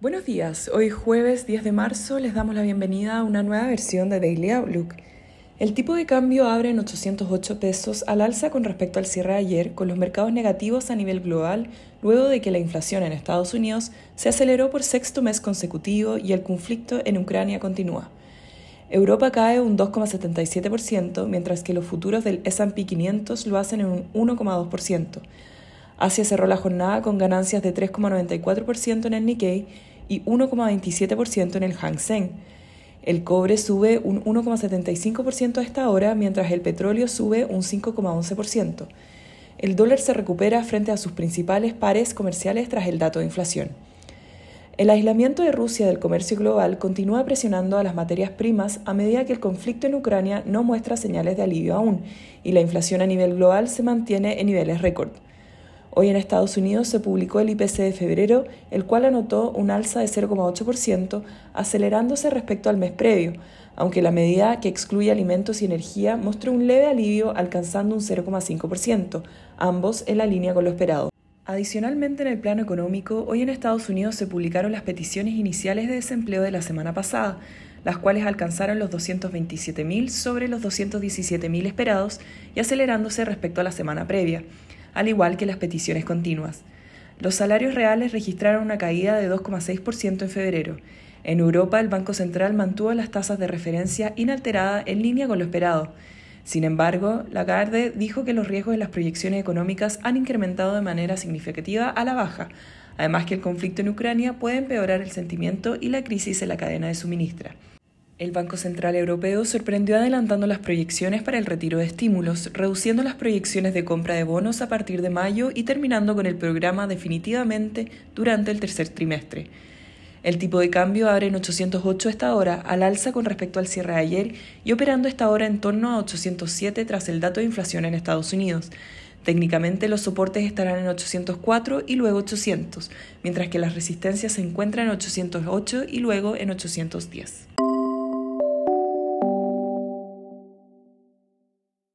Buenos días, hoy jueves 10 de marzo les damos la bienvenida a una nueva versión de Daily Outlook. El tipo de cambio abre en 808 pesos al alza con respecto al cierre de ayer, con los mercados negativos a nivel global, luego de que la inflación en Estados Unidos se aceleró por sexto mes consecutivo y el conflicto en Ucrania continúa. Europa cae un 2,77%, mientras que los futuros del SP 500 lo hacen en un 1,2%. Asia cerró la jornada con ganancias de 3,94% en el Nikkei y 1,27% en el Hang Seng. El cobre sube un 1,75% a esta hora, mientras el petróleo sube un 5,11%. El dólar se recupera frente a sus principales pares comerciales tras el dato de inflación. El aislamiento de Rusia del comercio global continúa presionando a las materias primas a medida que el conflicto en Ucrania no muestra señales de alivio aún y la inflación a nivel global se mantiene en niveles récord. Hoy en Estados Unidos se publicó el IPC de febrero, el cual anotó un alza de 0,8%, acelerándose respecto al mes previo, aunque la medida que excluye alimentos y energía mostró un leve alivio alcanzando un 0,5%, ambos en la línea con lo esperado. Adicionalmente, en el plano económico, hoy en Estados Unidos se publicaron las peticiones iniciales de desempleo de la semana pasada, las cuales alcanzaron los 227.000 sobre los 217.000 esperados y acelerándose respecto a la semana previa al igual que las peticiones continuas. Los salarios reales registraron una caída de 2,6% en febrero. En Europa, el Banco Central mantuvo las tasas de referencia inalteradas en línea con lo esperado. Sin embargo, Lagarde dijo que los riesgos de las proyecciones económicas han incrementado de manera significativa a la baja, además que el conflicto en Ucrania puede empeorar el sentimiento y la crisis en la cadena de suministra. El Banco Central Europeo sorprendió adelantando las proyecciones para el retiro de estímulos, reduciendo las proyecciones de compra de bonos a partir de mayo y terminando con el programa definitivamente durante el tercer trimestre. El tipo de cambio abre en 808 esta hora, al alza con respecto al cierre de ayer y operando esta hora en torno a 807 tras el dato de inflación en Estados Unidos. Técnicamente los soportes estarán en 804 y luego 800, mientras que las resistencias se encuentran en 808 y luego en 810.